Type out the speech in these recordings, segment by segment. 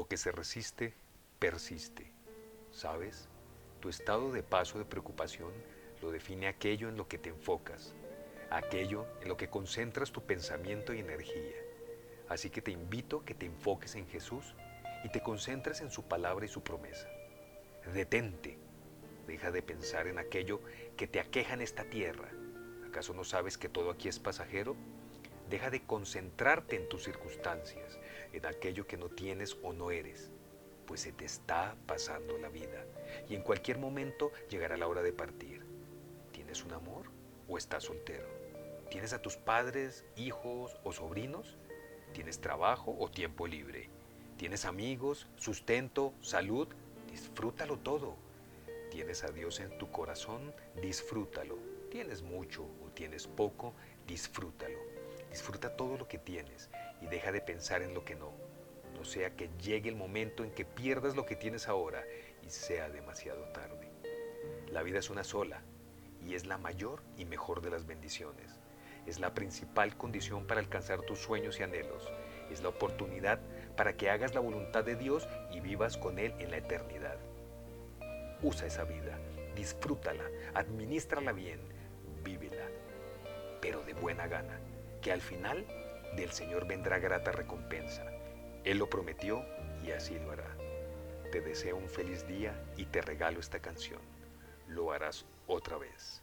Lo que se resiste, persiste. ¿Sabes? Tu estado de paso de preocupación lo define aquello en lo que te enfocas, aquello en lo que concentras tu pensamiento y energía. Así que te invito a que te enfoques en Jesús y te concentres en su palabra y su promesa. Detente, deja de pensar en aquello que te aqueja en esta tierra. ¿Acaso no sabes que todo aquí es pasajero? Deja de concentrarte en tus circunstancias, en aquello que no tienes o no eres, pues se te está pasando la vida y en cualquier momento llegará la hora de partir. ¿Tienes un amor o estás soltero? ¿Tienes a tus padres, hijos o sobrinos? ¿Tienes trabajo o tiempo libre? ¿Tienes amigos, sustento, salud? Disfrútalo todo. ¿Tienes a Dios en tu corazón? Disfrútalo. ¿Tienes mucho o tienes poco? Disfrútalo. Disfruta todo lo que tienes y deja de pensar en lo que no. No sea que llegue el momento en que pierdas lo que tienes ahora y sea demasiado tarde. La vida es una sola y es la mayor y mejor de las bendiciones. Es la principal condición para alcanzar tus sueños y anhelos. Es la oportunidad para que hagas la voluntad de Dios y vivas con Él en la eternidad. Usa esa vida, disfrútala, administrala bien, vívela, pero de buena gana, que al final del Señor vendrá grata recompensa. Él lo prometió y así lo hará. Te deseo un feliz día y te regalo esta canción. Lo harás otra vez.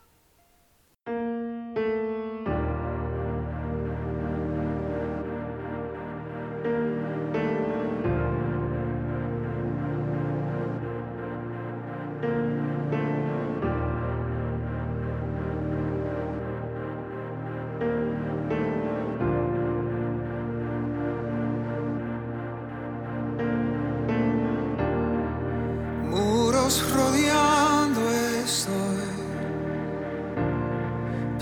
Muros rodeando estoy.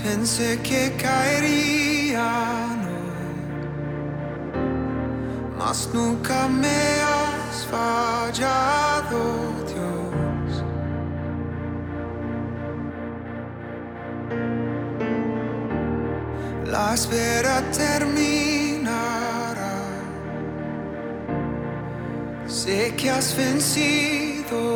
Pensé que caerían hoy, mas nunca me has fallado, Dios. La espera terminará. Sé que has vencido.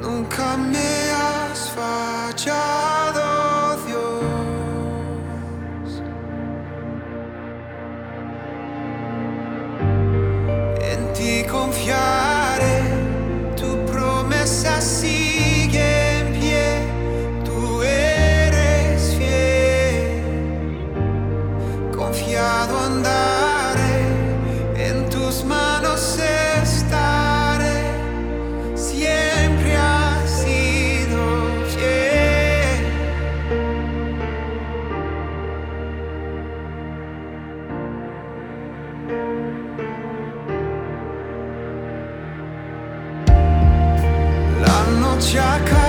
Nunca me has fallado, La noche